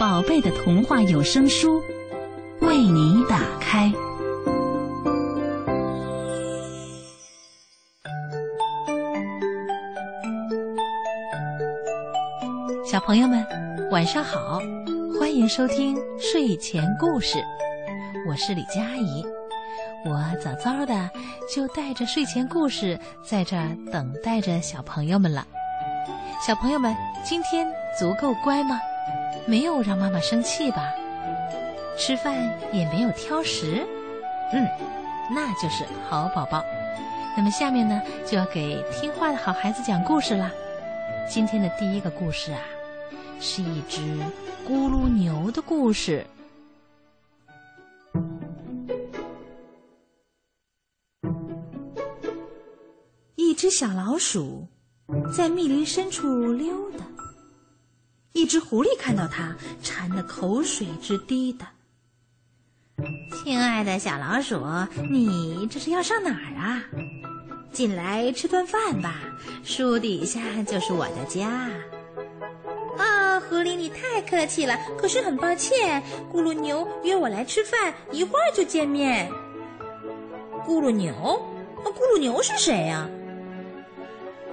宝贝的童话有声书为你打开。小朋友们，晚上好，欢迎收听睡前故事，我是李佳怡。我早早的就带着睡前故事在这儿等待着小朋友们了。小朋友们，今天足够乖吗？没有让妈妈生气吧？吃饭也没有挑食？嗯，那就是好宝宝。那么下面呢，就要给听话的好孩子讲故事啦。今天的第一个故事啊。是一只咕噜牛的故事。一只小老鼠在密林深处溜达，一只狐狸看到它，馋得口水直滴答。亲爱的小老鼠，你这是要上哪儿啊？进来吃顿饭吧，树底下就是我的家。啊，狐狸，你太客气了。可是很抱歉，咕噜牛约我来吃饭，一会儿就见面。咕噜牛？咕噜牛是谁呀？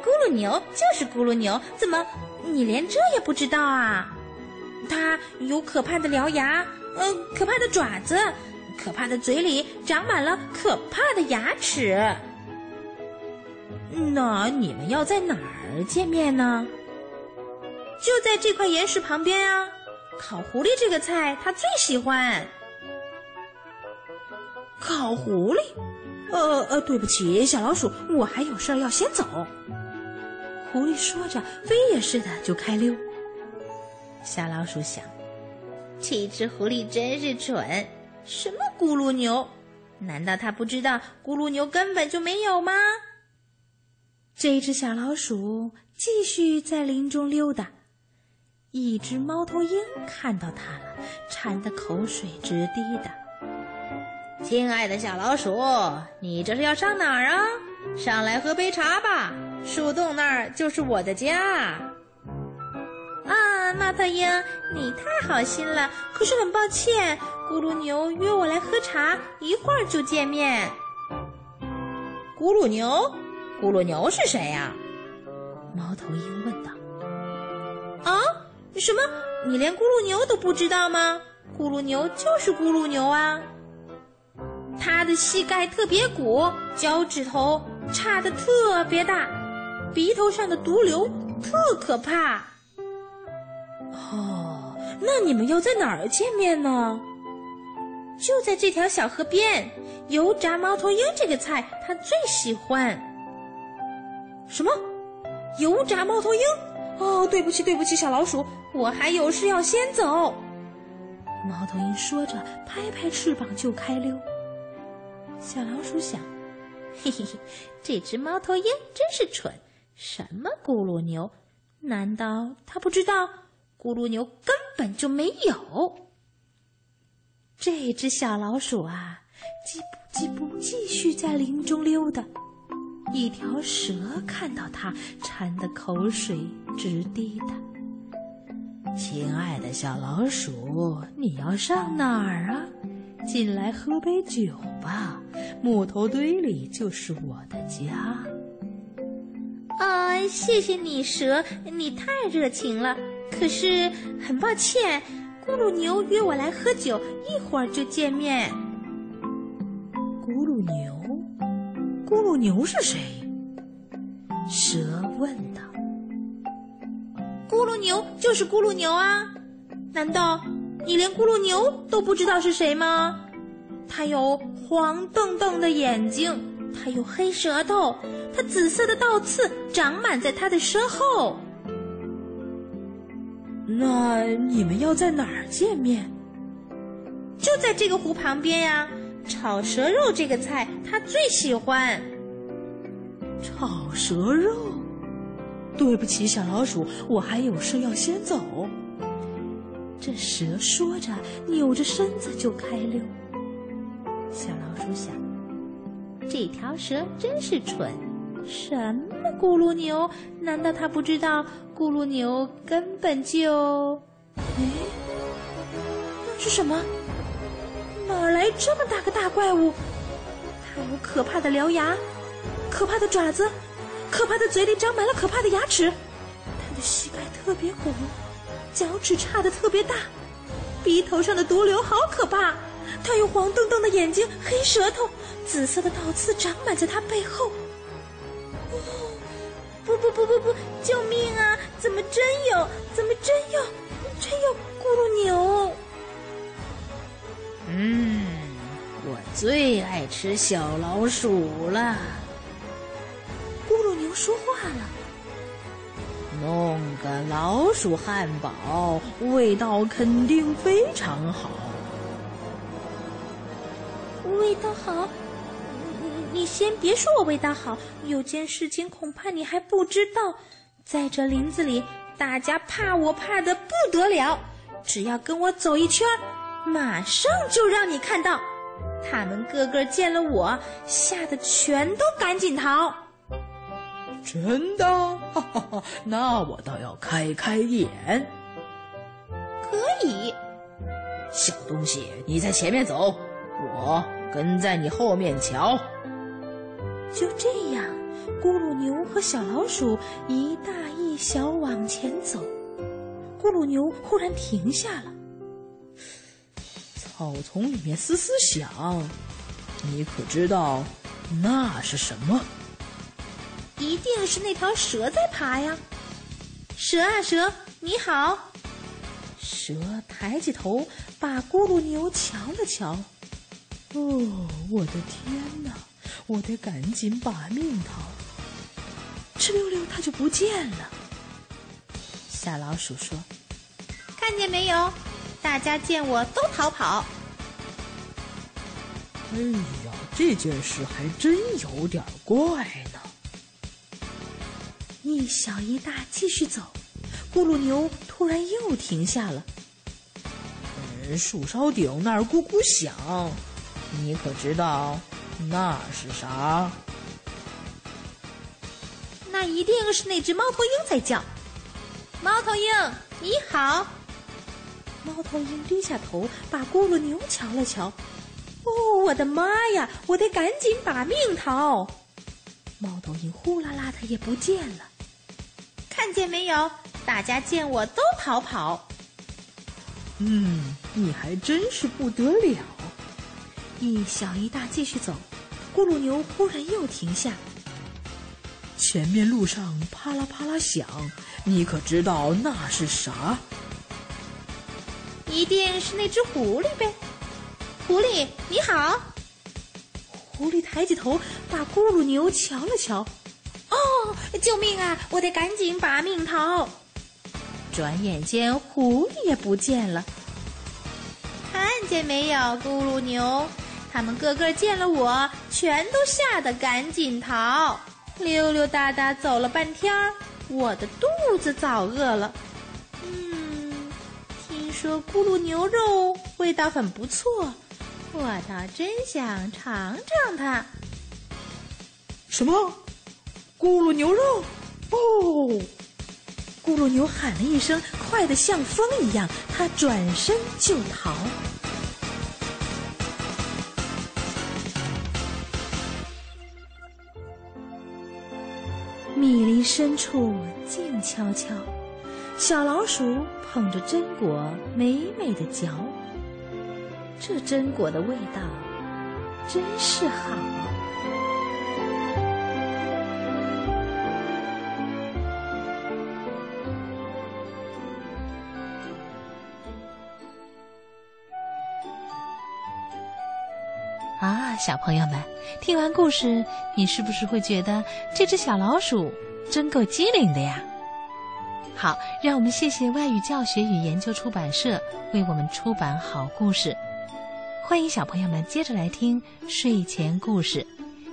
咕噜牛就是咕噜牛，怎么你连这也不知道啊？它有可怕的獠牙，呃，可怕的爪子，可怕的嘴里长满了可怕的牙齿。那你们要在哪儿见面呢？就在这块岩石旁边啊！烤狐狸这个菜他最喜欢。烤狐狸？呃呃，对不起，小老鼠，我还有事儿要先走。狐狸说着，飞也似的就开溜。小老鼠想：这只狐狸真是蠢，什么咕噜牛？难道它不知道咕噜牛根本就没有吗？这只小老鼠继续在林中溜达。一只猫头鹰看到它了，馋得口水直滴答。亲爱的小老鼠，你这是要上哪儿啊？上来喝杯茶吧，树洞那儿就是我的家。啊，猫头鹰，你太好心了，可是很抱歉，咕噜牛约我来喝茶，一会儿就见面。咕噜牛，咕噜牛是谁呀？猫头鹰问道。啊？什么？你连咕噜牛都不知道吗？咕噜牛就是咕噜牛啊！它的膝盖特别鼓，脚趾头差的特别大，鼻头上的毒瘤特可怕。哦，那你们要在哪儿见面呢？就在这条小河边，油炸猫头鹰这个菜他最喜欢。什么？油炸猫头鹰？哦，对不起，对不起，小老鼠，我还有事要先走。猫头鹰说着，拍拍翅膀就开溜。小老鼠想：嘿嘿嘿，这只猫头鹰真是蠢，什么咕噜牛？难道他不知道咕噜牛根本就没有？这只小老鼠啊，叽不叽不，继续在林中溜达。一条蛇看到它，馋得口水直滴答。亲爱的小老鼠，你要上哪儿啊？进来喝杯酒吧，木头堆里就是我的家。啊，谢谢你，蛇，你太热情了。可是很抱歉，咕噜牛约我来喝酒，一会儿就见面。咕噜牛。咕噜牛是谁？蛇问道。咕噜牛就是咕噜牛啊！难道你连咕噜牛都不知道是谁吗？它有黄澄澄的眼睛，它有黑舌头，它紫色的倒刺长满在它的身后。那你们要在哪儿见面？就在这个湖旁边呀。炒蛇肉这个菜他最喜欢。炒蛇肉，对不起，小老鼠，我还有事要先走。这蛇说着，扭着身子就开溜。小老鼠想，这条蛇真是蠢，什么咕噜牛？难道它不知道咕噜牛根本就……哎，那是什么？哪来这么大个大怪物？它有可怕的獠牙，可怕的爪子，可怕的嘴里长满了可怕的牙齿。它的膝盖特别鼓，脚趾差的特别大，鼻头上的毒瘤好可怕。它有黄澄澄的眼睛，黑舌头，紫色的倒刺长满在它背后。哦，不不不不不！救命啊！怎么真有？怎么真有？真有咕噜牛！嗯，我最爱吃小老鼠了。咕噜牛说话了：“弄个老鼠汉堡，味道肯定非常好。味道好？你先别说我味道好，有件事情恐怕你还不知道，在这林子里，大家怕我怕的不得了，只要跟我走一圈。”马上就让你看到，他们个个见了我，吓得全都赶紧逃。真的？哈哈哈！那我倒要开开眼。可以，小东西，你在前面走，我跟在你后面瞧。就这样，咕噜牛和小老鼠一大一小往前走。咕噜牛忽然停下了。草丛里面嘶嘶响，你可知道那是什么？一定是那条蛇在爬呀！蛇啊蛇，你好！蛇抬起头，把咕噜牛瞧了瞧。哦，我的天哪！我得赶紧把命逃。哧溜溜，它就不见了。小老鼠说：“看见没有？”大家见我都逃跑。哎呀，这件事还真有点怪呢。一小一大继续走，咕噜牛突然又停下了。嗯，树梢顶那儿咕咕响，你可知道那是啥？那一定是那只猫头鹰在叫。猫头鹰，你好。猫头鹰低下头，把咕噜牛瞧了瞧。哦，我的妈呀！我得赶紧把命逃。猫头鹰呼啦啦的也不见了。看见没有？大家见我都逃跑。嗯，你还真是不得了。一小一大继续走，咕噜牛忽然又停下。前面路上啪啦啪啦响，你可知道那是啥？一定是那只狐狸呗，狐狸你好。狐狸抬起头，把咕噜牛瞧了瞧。哦，救命啊！我得赶紧把命逃。转眼间，狐狸也不见了。看见没有，咕噜牛？他们个个见了我，全都吓得赶紧逃，溜溜达达走了半天，我的肚子早饿了。嗯，听说咕噜牛肉味道很不错，我倒真想尝尝它。什么？咕噜牛肉？哦！咕噜牛喊了一声，快得像风一样，他转身就逃。密林深处静悄悄，小老鼠。捧着榛果，美美的嚼。这榛果的味道真是好。小朋友们，听完故事，你是不是会觉得这只小老鼠真够机灵的呀？好，让我们谢谢外语教学与研究出版社为我们出版好故事。欢迎小朋友们接着来听睡前故事《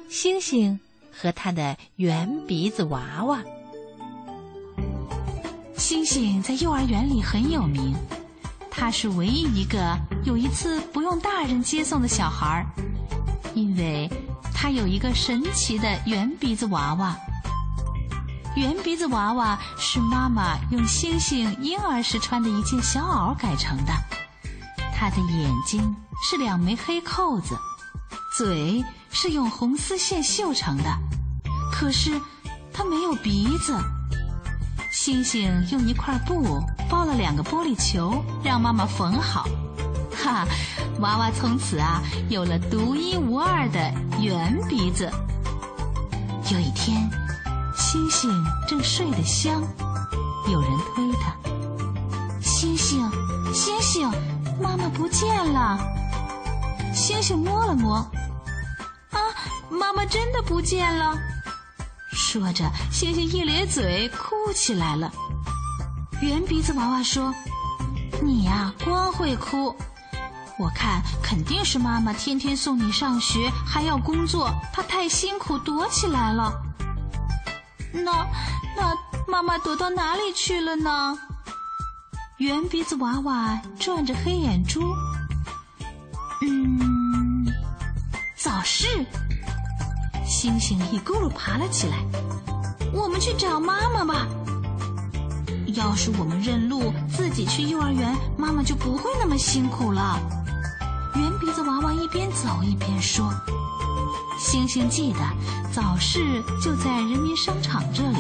星星和他的圆鼻子娃娃》。星星在幼儿园里很有名，他是唯一一个有一次不用大人接送的小孩儿，因为他有一个神奇的圆鼻子娃娃。圆鼻子娃娃是妈妈用星星婴儿时穿的一件小袄改成的，他的眼睛是两枚黑扣子，嘴是用红丝线绣成的，可是他没有鼻子。星星用一块布包了两个玻璃球，让妈妈缝好。哈，娃娃从此啊有了独一无二的圆鼻子。有一天。星星正睡得香，有人推他。星星，星星，妈妈不见了。星星摸了摸，啊，妈妈真的不见了。说着，星星一咧嘴哭起来了。圆鼻子娃娃说：“你呀，光会哭。我看肯定是妈妈天天送你上学，还要工作，她太辛苦，躲起来了。”那那妈妈躲到哪里去了呢？圆鼻子娃娃转着黑眼珠。嗯，早市，星星一咕噜爬了起来。我们去找妈妈吧。要是我们认路，自己去幼儿园，妈妈就不会那么辛苦了。圆鼻子娃娃一边走一边说。星星记得早市就在人民商场这里，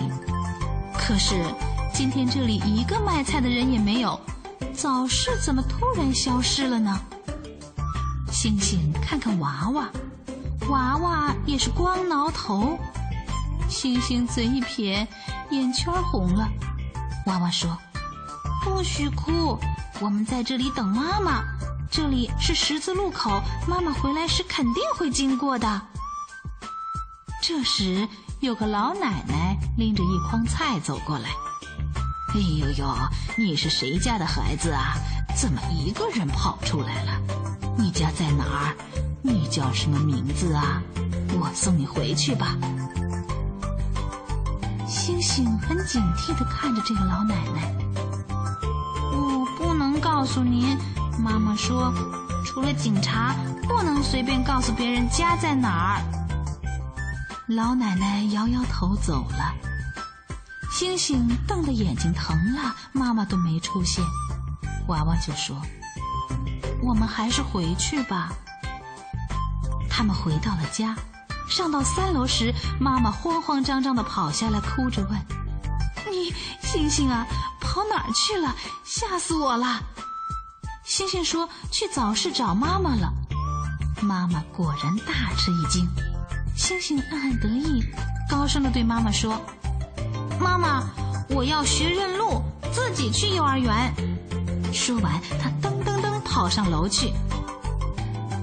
可是今天这里一个卖菜的人也没有，早市怎么突然消失了呢？星星看看娃娃，娃娃也是光挠头。星星嘴一撇，眼圈红了。娃娃说：“不许哭，我们在这里等妈妈。这里是十字路口，妈妈回来时肯定会经过的。”这时，有个老奶奶拎着一筐菜走过来。“哎呦呦，你是谁家的孩子啊？怎么一个人跑出来了？你家在哪儿？你叫什么名字啊？我送你回去吧。”星星很警惕地看着这个老奶奶。“我不能告诉您，妈妈说，除了警察，不能随便告诉别人家在哪儿。”老奶奶摇摇头走了，星星瞪得眼睛疼了，妈妈都没出现，娃娃就说：“我们还是回去吧。”他们回到了家，上到三楼时，妈妈慌慌张张的跑下来，哭着问：“你星星啊，跑哪儿去了？吓死我了！”星星说：“去早市找妈妈了。”妈妈果然大吃一惊。星星暗暗得意，高声的对妈妈说：“妈妈，我要学认路，自己去幼儿园。”说完，他噔噔噔跑上楼去。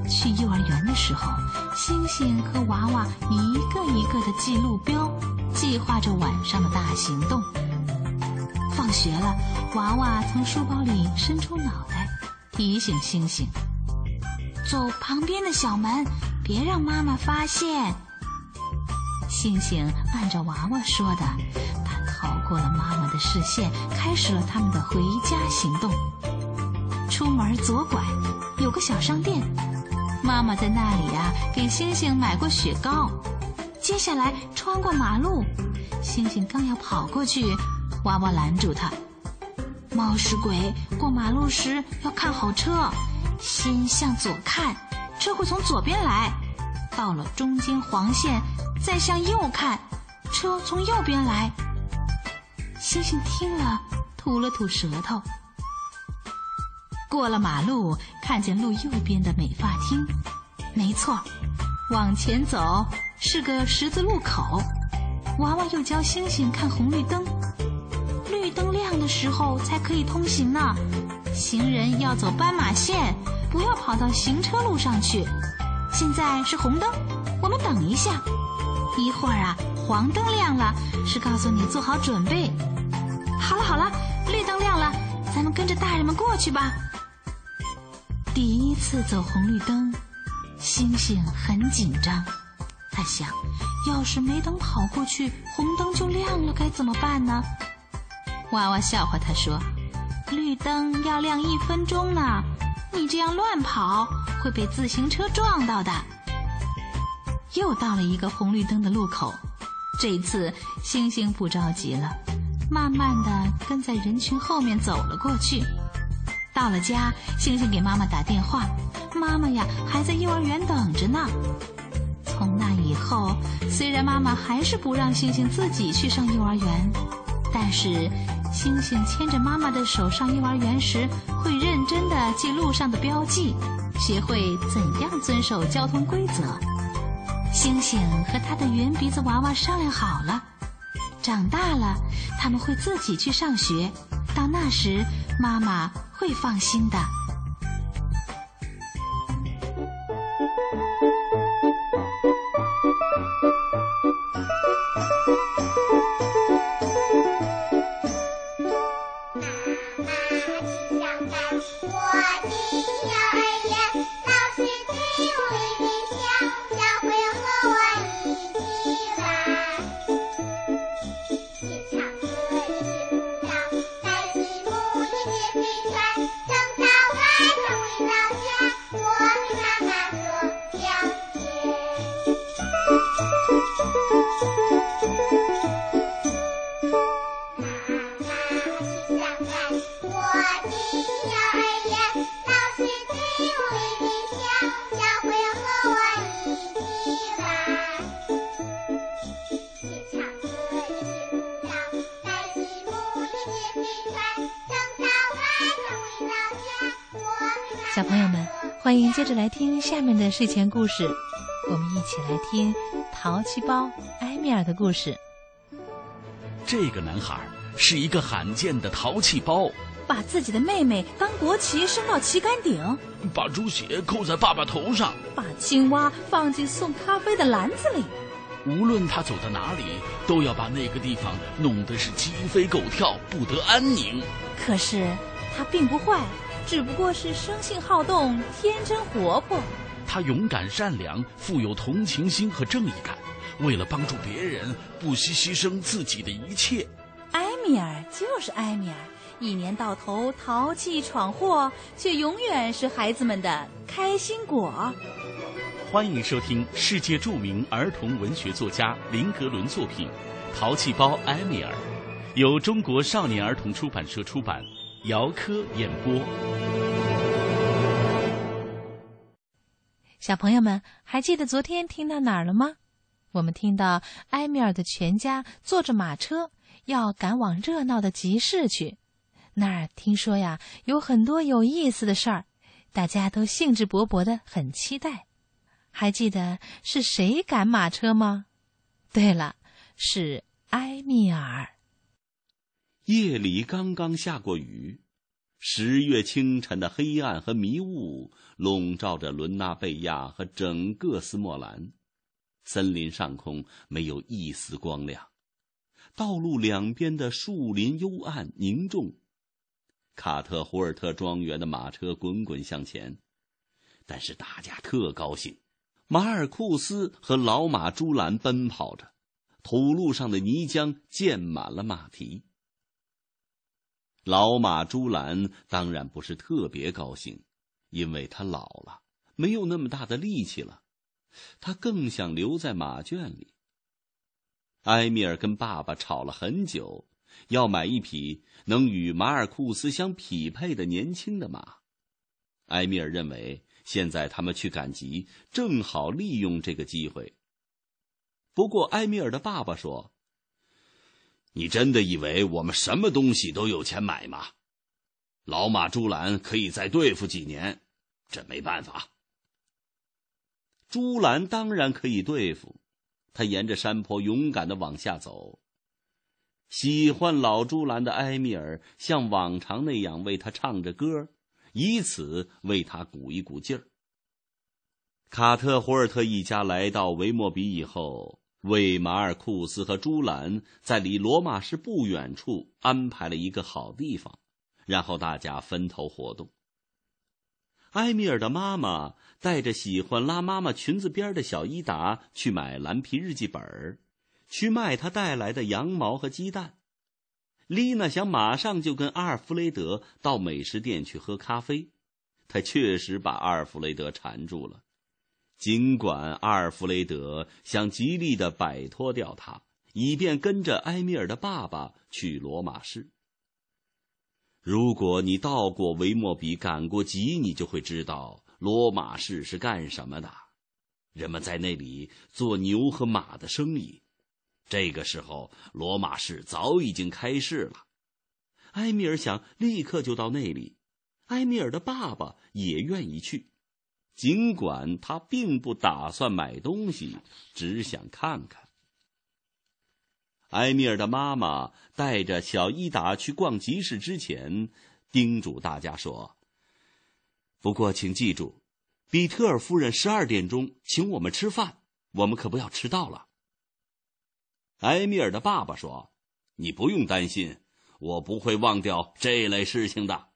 去幼儿园的时候，星星和娃娃一个一个的记路标，计划着晚上的大行动。放学了，娃娃从书包里伸出脑袋，提醒星星：“走旁边的小门。”别让妈妈发现。星星按照娃娃说的，他逃过了妈妈的视线，开始了他们的回家行动。出门左拐，有个小商店，妈妈在那里呀给星星买过雪糕。接下来穿过马路，星星刚要跑过去，娃娃拦住他：“冒失鬼，过马路时要看好车，先向左看。”车会从左边来，到了中间黄线，再向右看，车从右边来。星星听了，吐了吐舌头。过了马路，看见路右边的美发厅，没错，往前走是个十字路口。娃娃又教星星看红绿灯，绿灯亮的时候才可以通行呢。行人要走斑马线。不要跑到行车路上去。现在是红灯，我们等一下。一会儿啊，黄灯亮了，是告诉你做好准备。好了好了，绿灯亮了，咱们跟着大人们过去吧。第一次走红绿灯，星星很紧张。他想，要是没等跑过去，红灯就亮了，该怎么办呢？娃娃笑话他说：“绿灯要亮一分钟呢，你这样乱跑会被自行车撞到的。”又到了一个红绿灯的路口，这次星星不着急了，慢慢的跟在人群后面走了过去。到了家，星星给妈妈打电话，妈妈呀还在幼儿园等着呢。从那以后，虽然妈妈还是不让星星自己去上幼儿园，但是星星牵着妈妈的手上幼儿园时，会认真的记路上的标记，学会怎样遵守交通规则。星星和他的圆鼻子娃娃商量好了，长大了他们会自己去上学，到那时妈妈会放心的。来听下面的睡前故事。我们一起来听淘气包埃米尔的故事。这个男孩是一个罕见的淘气包，把自己的妹妹当国旗升到旗杆顶，把猪血扣在爸爸头上，把青蛙放进送咖啡的篮子里。无论他走到哪里，都要把那个地方弄得是鸡飞狗跳，不得安宁。可是他并不坏。只不过是生性好动、天真活泼。他勇敢善良，富有同情心和正义感，为了帮助别人，不惜牺牲自己的一切。埃米尔就是埃米尔，一年到头淘气闯祸，却永远是孩子们的开心果。欢迎收听世界著名儿童文学作家林格伦作品《淘气包埃米尔》，由中国少年儿童出版社出版。姚科演播。小朋友们，还记得昨天听到哪儿了吗？我们听到埃米尔的全家坐着马车要赶往热闹的集市去。那儿听说呀，有很多有意思的事儿，大家都兴致勃勃的，很期待。还记得是谁赶马车吗？对了，是埃米尔。夜里刚刚下过雨，十月清晨的黑暗和迷雾笼罩着伦纳贝亚和整个斯莫兰。森林上空没有一丝光亮，道路两边的树林幽暗凝重。卡特胡尔特庄园的马车滚滚向前，但是大家特高兴。马尔库斯和老马朱兰奔跑着，土路上的泥浆溅满了马蹄。老马朱兰当然不是特别高兴，因为他老了，没有那么大的力气了。他更想留在马圈里。埃米尔跟爸爸吵了很久，要买一匹能与马尔库斯相匹配的年轻的马。埃米尔认为，现在他们去赶集，正好利用这个机会。不过，埃米尔的爸爸说。你真的以为我们什么东西都有钱买吗？老马朱兰可以再对付几年，这没办法。朱兰当然可以对付，他沿着山坡勇敢的往下走。喜欢老朱兰的埃米尔像往常那样为他唱着歌，以此为他鼓一鼓劲儿。卡特胡尔特一家来到维莫比以后。为马尔库斯和朱兰在离罗马市不远处安排了一个好地方，然后大家分头活动。埃米尔的妈妈带着喜欢拉妈妈裙子边的小伊达去买蓝皮日记本，去卖他带来的羊毛和鸡蛋。丽娜想马上就跟阿尔弗雷德到美食店去喝咖啡，她确实把阿尔弗雷德缠住了。尽管阿尔弗雷德想极力的摆脱掉他，以便跟着埃米尔的爸爸去罗马市。如果你到过维莫比，赶过集，你就会知道罗马市是干什么的。人们在那里做牛和马的生意。这个时候，罗马市早已经开市了。埃米尔想立刻就到那里。埃米尔的爸爸也愿意去，尽管他并不打算买东西，只想看看。埃米尔的妈妈带着小伊达去逛集市之前，叮嘱大家说：“不过，请记住，比特尔夫人十二点钟请我们吃饭，我们可不要迟到了。”埃米尔的爸爸说：“你不用担心，我不会忘掉这类事情的。”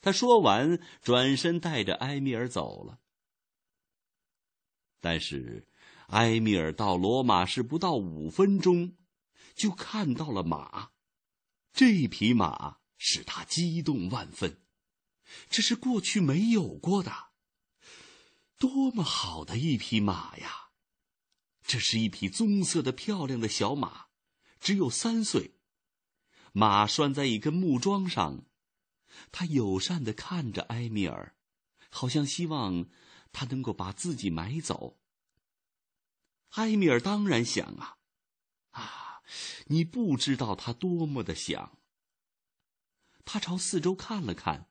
他说完，转身带着埃米尔走了。但是，埃米尔到罗马市不到五分钟。就看到了马，这匹马使他激动万分，这是过去没有过的。多么好的一匹马呀！这是一匹棕色的漂亮的小马，只有三岁。马拴在一根木桩上，他友善的看着埃米尔，好像希望他能够把自己买走。埃米尔当然想啊，啊！你不知道他多么的想。他朝四周看了看，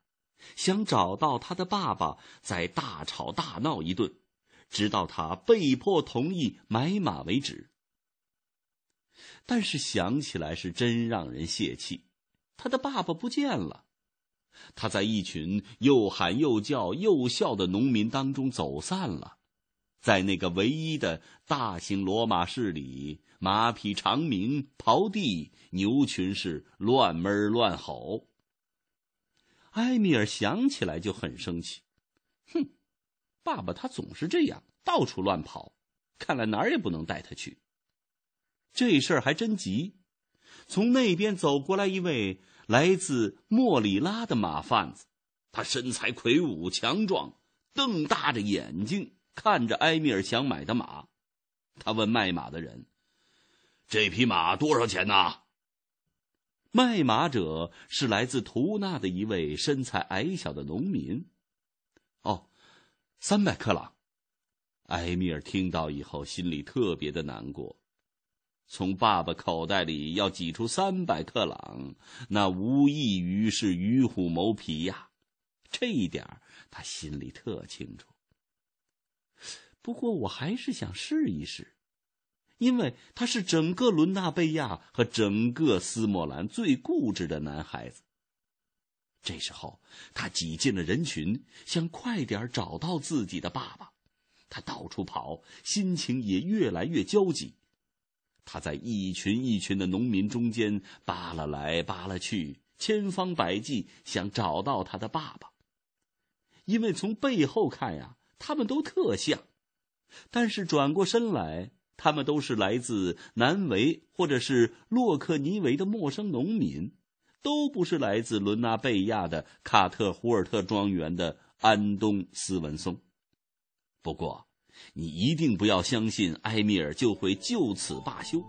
想找到他的爸爸，再大吵大闹一顿，直到他被迫同意买马为止。但是想起来是真让人泄气，他的爸爸不见了，他在一群又喊又叫又笑的农民当中走散了。在那个唯一的大型罗马市里，马匹长鸣，刨地，牛群是乱闷乱吼。埃米尔想起来就很生气，哼，爸爸他总是这样，到处乱跑，看来哪儿也不能带他去。这事儿还真急，从那边走过来一位来自莫里拉的马贩子，他身材魁梧强壮，瞪大着眼睛。看着埃米尔想买的马，他问卖马的人：“这匹马多少钱呢？”卖马者是来自图纳的一位身材矮小的农民。哦，三百克朗。埃米尔听到以后，心里特别的难过。从爸爸口袋里要挤出三百克朗，那无异于是与虎谋皮呀。这一点他心里特清楚。不过我还是想试一试，因为他是整个伦纳贝亚和整个斯莫兰最固执的男孩子。这时候，他挤进了人群，想快点找到自己的爸爸。他到处跑，心情也越来越焦急。他在一群一群的农民中间扒拉来扒拉去，千方百计想找到他的爸爸。因为从背后看呀，他们都特像。但是转过身来，他们都是来自南维或者是洛克尼维的陌生农民，都不是来自伦纳贝亚的卡特胡尔特庄园的安东斯文松。不过，你一定不要相信埃米尔就会就此罢休。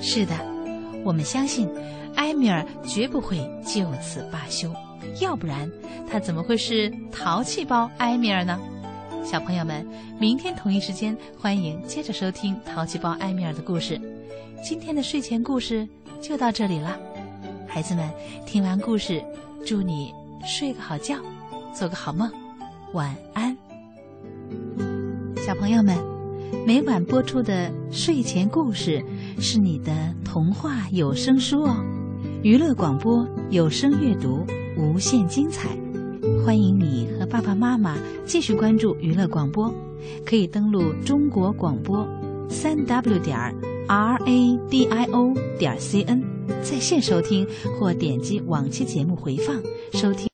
是的，我们相信埃米尔绝不会就此罢休，要不然他怎么会是淘气包埃米尔呢？小朋友们，明天同一时间，欢迎接着收听淘气包埃米尔的故事。今天的睡前故事就到这里了，孩子们，听完故事，祝你睡个好觉，做个好梦，晚安。小朋友们，每晚播出的睡前故事是你的童话有声书哦，娱乐广播有声阅读，无限精彩。欢迎你和爸爸妈妈继续关注娱乐广播，可以登录中国广播三 w 点 r a d i o 点 c n 在线收听，或点击往期节目回放收听。